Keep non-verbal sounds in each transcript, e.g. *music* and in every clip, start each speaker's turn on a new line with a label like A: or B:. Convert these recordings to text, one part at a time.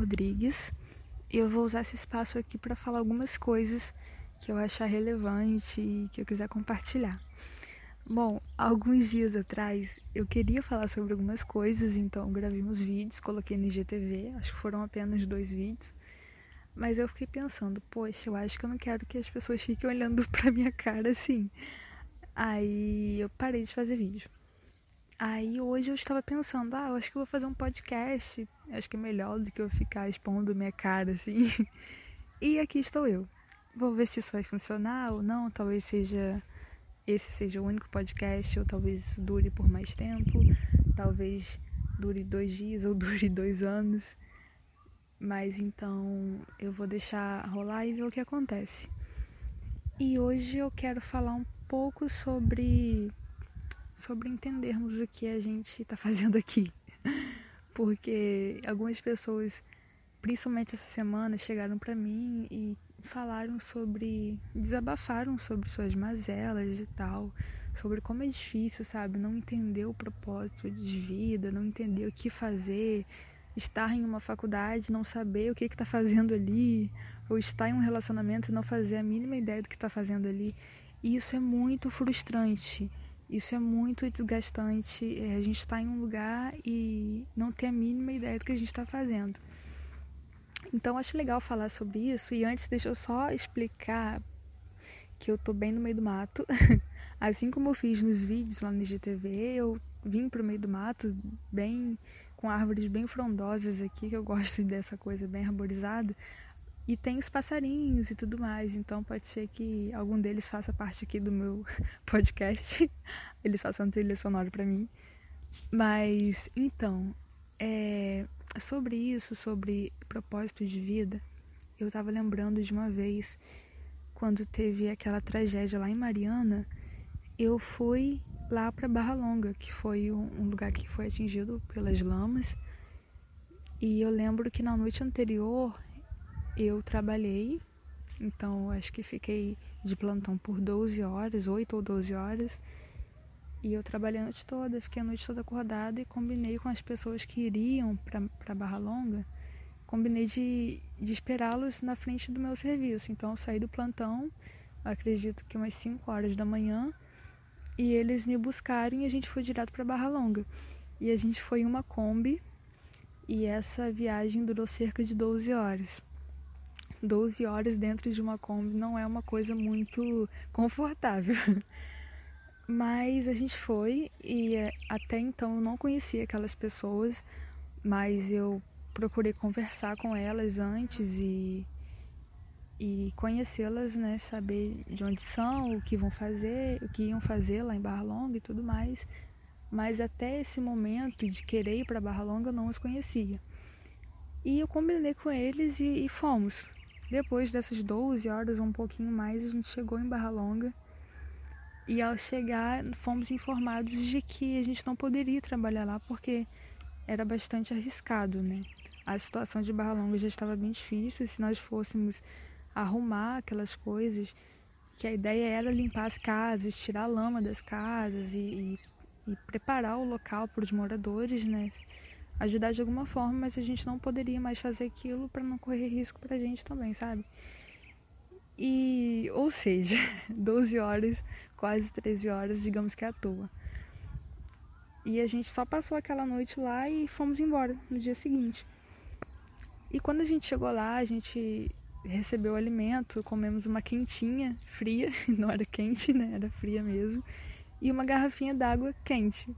A: Rodrigues e eu vou usar esse espaço aqui para falar algumas coisas que eu achar relevante e que eu quiser compartilhar. Bom, alguns dias atrás eu queria falar sobre algumas coisas, então gravei uns vídeos, coloquei no IGTV, acho que foram apenas dois vídeos. Mas eu fiquei pensando, poxa, eu acho que eu não quero que as pessoas fiquem olhando *laughs* pra minha cara assim. Aí eu parei de fazer vídeo. Aí hoje eu estava pensando, ah, eu acho que eu vou fazer um podcast. Acho que é melhor do que eu ficar expondo minha cara assim. *laughs* E aqui estou eu. Vou ver se isso vai funcionar ou não. Talvez seja esse seja o único podcast, ou talvez isso dure por mais tempo. Talvez dure dois dias ou *laughs* dure dois anos. Mas então eu vou deixar rolar e ver o que acontece. E hoje eu quero falar um pouco sobre sobre entendermos o que a gente está fazendo aqui. *laughs* Porque algumas pessoas, principalmente essa semana, chegaram para mim e falaram sobre, desabafaram sobre suas mazelas e tal, sobre como é difícil, sabe, não entender o propósito de vida, não entender o que fazer, estar em uma faculdade, não saber o que está fazendo ali, ou estar em um relacionamento e não fazer a mínima ideia do que está fazendo ali. E isso é muito frustrante, isso é muito desgastante. É, a gente está em um lugar e não ter a mínima ideia do que a gente está fazendo. Então acho legal falar sobre isso. E antes, deixa eu só explicar que eu tô bem no meio do mato. *laughs* assim como eu fiz nos vídeos lá no IGTV, eu vim pro meio do mato, bem com árvores bem frondosas aqui, que eu gosto *laughs* dessa coisa bem arborizada. E tem os passarinhos e tudo mais, então pode ser que algum deles faça parte aqui do meu *laughs* podcast. *laughs* Eles façam trilha sonora para mim. Mas então, é, sobre isso, sobre propósito de vida, eu estava lembrando de uma vez quando teve aquela tragédia lá em Mariana, eu fui lá para Barra Longa, que foi um lugar que foi atingido pelas lamas. E eu lembro que na noite anterior eu trabalhei, então acho que fiquei de plantão por 12 horas, 8 ou 12 horas. E eu trabalhei a noite toda, fiquei a noite toda acordada e combinei com as pessoas que iriam para Barra Longa, combinei de, de esperá-los na frente do meu serviço. Então eu saí do plantão, acredito que umas 5 horas da manhã, e eles me buscarem e a gente foi direto para Barra Longa. E a gente foi em uma Kombi e essa viagem durou cerca de 12 horas. 12 horas dentro de uma Kombi não é uma coisa muito confortável. *laughs* Mas a gente foi e é, até então eu não conhecia aquelas pessoas, mas eu procurei conversar com elas antes e, e conhecê-las, né? Saber de onde são, o que vão fazer, o que iam fazer lá em Barra Longa e tudo mais. Mas até esse momento de querer ir para Barra Longa eu não os conhecia. E eu combinei com eles e, e fomos. Depois dessas 12 horas ou um pouquinho mais, a gente chegou em Barra Longa e ao chegar, fomos informados de que a gente não poderia trabalhar lá porque era bastante arriscado, né? A situação de Barra Longa já estava bem difícil. Se nós fôssemos arrumar aquelas coisas, que a ideia era limpar as casas, tirar a lama das casas e, e, e preparar o local para os moradores, né? Ajudar de alguma forma, mas a gente não poderia mais fazer aquilo para não correr risco para a gente também, sabe? E, ou seja, *laughs* 12 horas quase 13 horas, digamos que à toa. E a gente só passou aquela noite lá e fomos embora no dia seguinte. E quando a gente chegou lá, a gente recebeu o alimento, comemos uma quentinha, fria, *laughs* não era quente, né? Era fria mesmo, e uma garrafinha d'água quente.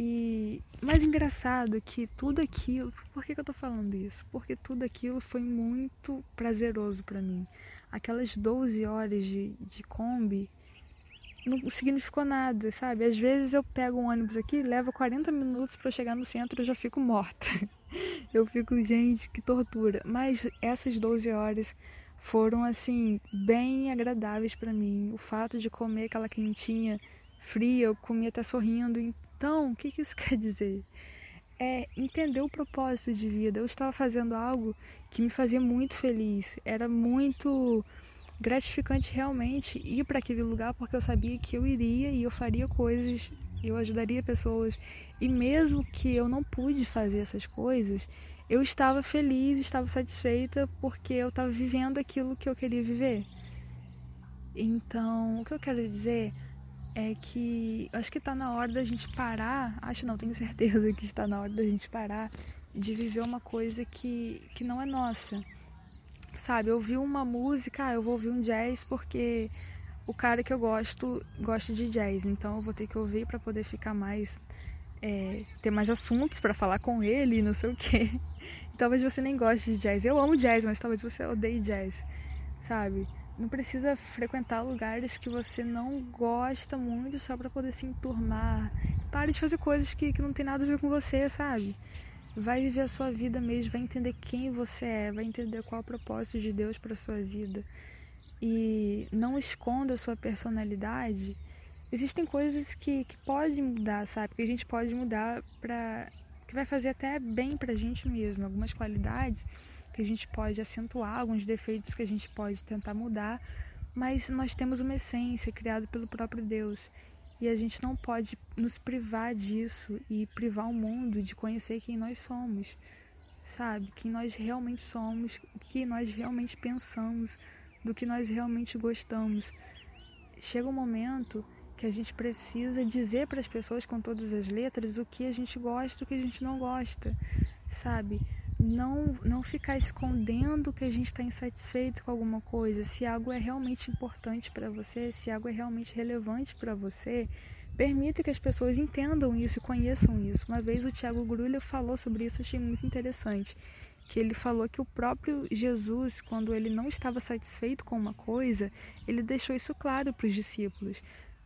A: E mais engraçado que tudo aquilo, por que, que eu tô falando isso? Porque tudo aquilo foi muito prazeroso para mim. Aquelas 12 horas de, de Kombi não significou nada, sabe? Às vezes eu pego um ônibus aqui, leva 40 minutos para chegar no centro e eu já fico morta. *laughs* Eu fico, gente, que tortura. Mas essas 12 horas foram assim bem agradáveis para mim. O fato de comer aquela quentinha fria, eu comia até sorrindo. Então, o que, isso *laughs* quer dizer? É entender o propósito de vida. Eu estava fazendo algo que me fazia muito feliz. Era muito gratificante realmente ir para aquele lugar porque eu sabia que eu iria e eu faria coisas, eu ajudaria pessoas. E mesmo que eu não pude fazer essas coisas, eu estava feliz, estava satisfeita porque eu estava vivendo aquilo que eu queria viver. Então, o que eu quero dizer é que acho que está na hora da gente parar, acho não, tenho certeza que está na hora da gente parar de viver uma coisa que, que não é nossa. Sabe, eu ouvi uma música, ah, eu vou ouvir um jazz porque o cara que eu gosto gosta de jazz, então eu vou ter que ouvir para poder ficar mais é, ter mais assuntos para falar com ele, não sei o quê. *laughs* Talvez você nem goste de jazz. Eu amo jazz, mas talvez você odeie jazz, sabe? Não precisa frequentar lugares que você não gosta muito só para poder se enturmar. Pare de fazer coisas que, que não tem nada a ver com você, sabe? Vai viver a sua vida mesmo, vai entender quem você é, vai entender qual é o propósito de Deus para sua vida. E não esconda a sua personalidade. Existem coisas que, que podem mudar, sabe? Que a gente pode mudar para que vai fazer até bem pra gente mesmo, algumas qualidades que a gente pode acentuar, alguns defeitos que a gente pode tentar mudar, mas nós temos uma essência criada pelo próprio Deus e a gente não pode nos privar disso e privar o mundo de conhecer quem nós somos, sabe? Quem nós realmente somos, o que nós realmente pensamos, do que nós realmente gostamos. Chega um momento que a gente precisa dizer para as pessoas com todas as letras o que a gente gosta e o que a gente não gosta, sabe? Não, não ficar escondendo que a gente está insatisfeito com alguma coisa. Se algo é realmente importante para você, se algo é realmente relevante para você, permita que as pessoas entendam isso e conheçam isso. Uma vez o Tiago Grulha falou sobre isso, achei muito interessante. Que ele falou que o próprio Jesus, quando ele não estava satisfeito com uma coisa, ele deixou isso claro para os discípulos.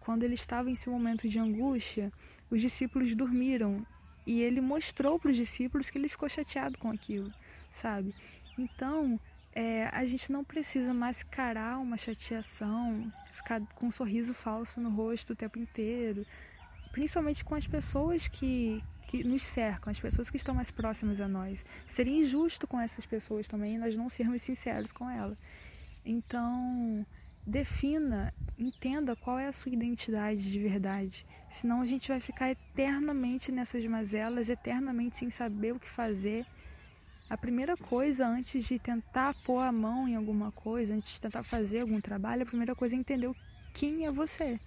A: Quando ele estava em seu momento de angústia, os discípulos dormiram e ele mostrou para os discípulos que ele ficou chateado com aquilo, sabe? Então, é, a gente não precisa mascarar uma chateação, ficar com um sorriso falso no rosto o tempo inteiro, principalmente com as pessoas que, que nos cercam, as pessoas que estão mais próximas a nós. Seria injusto com essas pessoas também nós não sermos sinceros com elas. Então, defina, entenda qual é a sua identidade de verdade. Senão a gente vai ficar eternamente nessas mazelas, eternamente sem saber o que fazer. A primeira coisa antes de tentar pôr a mão em alguma coisa, antes de tentar fazer algum trabalho, a primeira coisa é entender quem é você.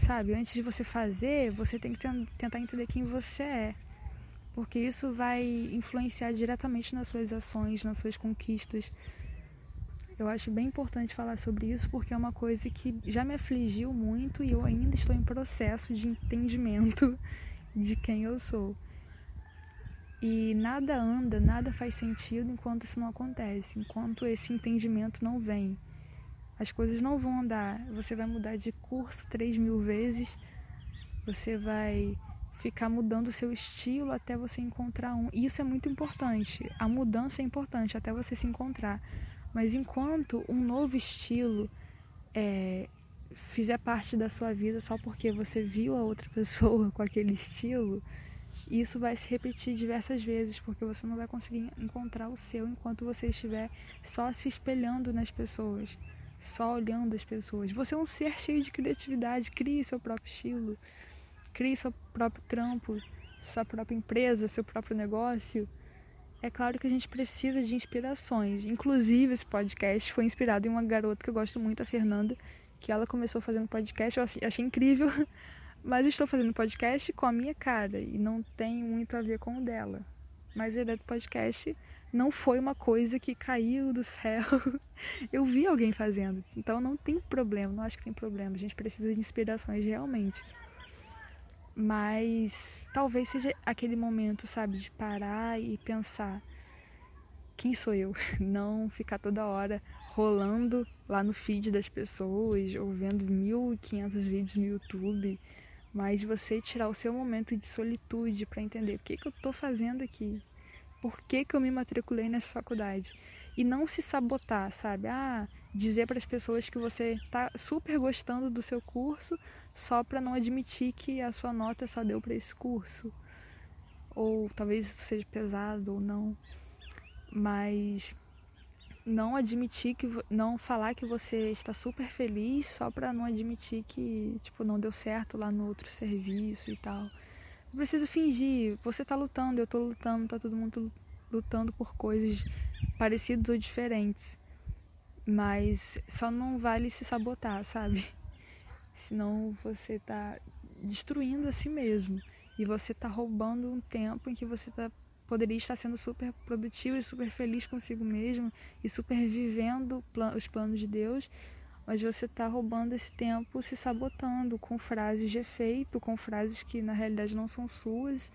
A: Sabe? Antes de você fazer, você tem que tentar entender quem você é. Porque isso vai influenciar diretamente nas suas ações, nas suas conquistas, eu acho bem importante falar sobre isso porque é uma coisa que já me afligiu muito e eu ainda estou em processo de entendimento *laughs* de quem eu sou. E nada anda, nada faz sentido enquanto isso não acontece, enquanto esse entendimento não vem. As coisas não vão andar. Você vai mudar de curso três mil vezes, você vai ficar mudando o seu estilo até você encontrar um. E isso é muito importante. A mudança é importante até você se encontrar. Mas enquanto um novo estilo é, fizer parte da sua vida só porque você viu a outra *laughs* pessoa com aquele estilo, isso vai se repetir diversas vezes, porque você não vai conseguir encontrar o seu enquanto você estiver só se espelhando nas pessoas, só olhando as pessoas. Você é um ser cheio de criatividade, crie seu próprio estilo, crie seu próprio trampo, sua própria empresa, seu próprio negócio. É claro que a gente precisa de inspirações. Inclusive, esse podcast foi inspirado em uma garota que eu gosto muito, a Fernanda, que ela começou fazendo podcast, eu achei incrível, *laughs* mas eu estou fazendo podcast com a minha cara e não tem muito a ver com o dela. Mas a ideia do podcast não foi uma coisa que caiu do céu. *laughs* Eu vi alguém fazendo, então não tem problema, não acho que tem problema. A gente precisa de inspirações realmente. Mas talvez seja aquele momento, sabe, de parar e pensar: quem sou eu? *laughs* Não ficar toda hora rolando lá no feed das pessoas ou vendo 1.500 vídeos no YouTube, mas você tirar o seu momento de solitude para entender o que, que eu estou fazendo aqui, por que, que eu me matriculei nessa faculdade. E não se sabotar, sabe? Ah, dizer para as pessoas que você está super gostando do seu curso, só para não admitir que a sua nota só deu para esse curso. Ou talvez isso seja pesado ou não. Mas não admitir que não falar que você está super feliz só para não admitir que tipo não deu certo lá no outro serviço e tal. Não precisa fingir, você está lutando, eu estou lutando, tá todo mundo lutando por coisas parecidas ou diferentes. Mas só não vale se sabotar, sabe? Senão você tá destruindo a si mesmo. E você tá roubando um tempo em que você tá, poderia estar sendo super produtivo e super feliz consigo mesmo e super vivendo os planos de Deus. Mas você tá roubando esse tempo se sabotando com frases de efeito, com frases que na realidade não são suas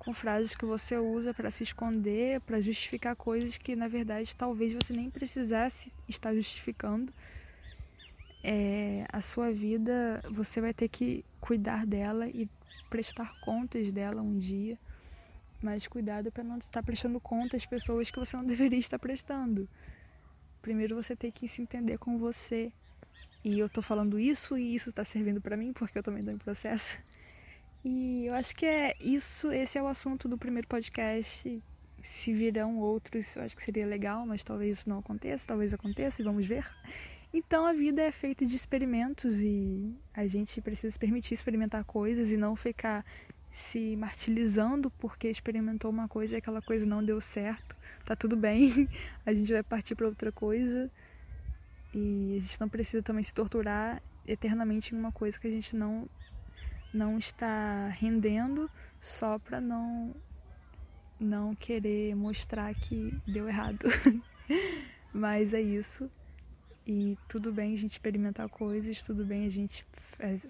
A: com frases que você usa para se esconder, para justificar coisas que na verdade talvez você nem precisasse estar justificando. É, a sua vida você vai ter que cuidar dela e prestar contas dela um dia, mas cuidado para não estar prestando contas às pessoas que você não *laughs* deveria estar prestando. Primeiro você tem que se entender com você. E eu tô falando isso e isso está servindo para mim porque eu também estou em processo. E eu acho que é isso, esse é o assunto do primeiro podcast. Se virão outros, eu acho que seria legal, mas talvez isso não aconteça, talvez aconteça e vamos ver. Então a vida é feita de experimentos e a gente precisa se permitir experimentar coisas e não ficar se martirizando porque experimentou uma coisa e aquela coisa não deu certo. Tá tudo bem, *laughs* a gente vai partir para outra coisa. E a gente não precisa também se torturar eternamente em uma coisa que a gente não não está rendendo só para não não querer mostrar que deu errado. *laughs* Mas é isso. E tudo bem a gente experimentar coisas, tudo bem a gente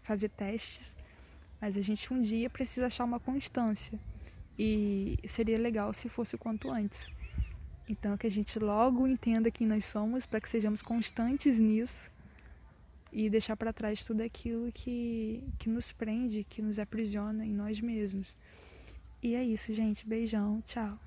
A: fazer testes, mas a gente um dia precisa achar uma constância. E seria legal se fosse o quanto antes. Então que a gente logo entenda quem nós somos para que sejamos constantes nisso e deixar para trás tudo aquilo que, que nos prende, que nos aprisiona em nós mesmos. E é isso, gente. Beijão. Tchau.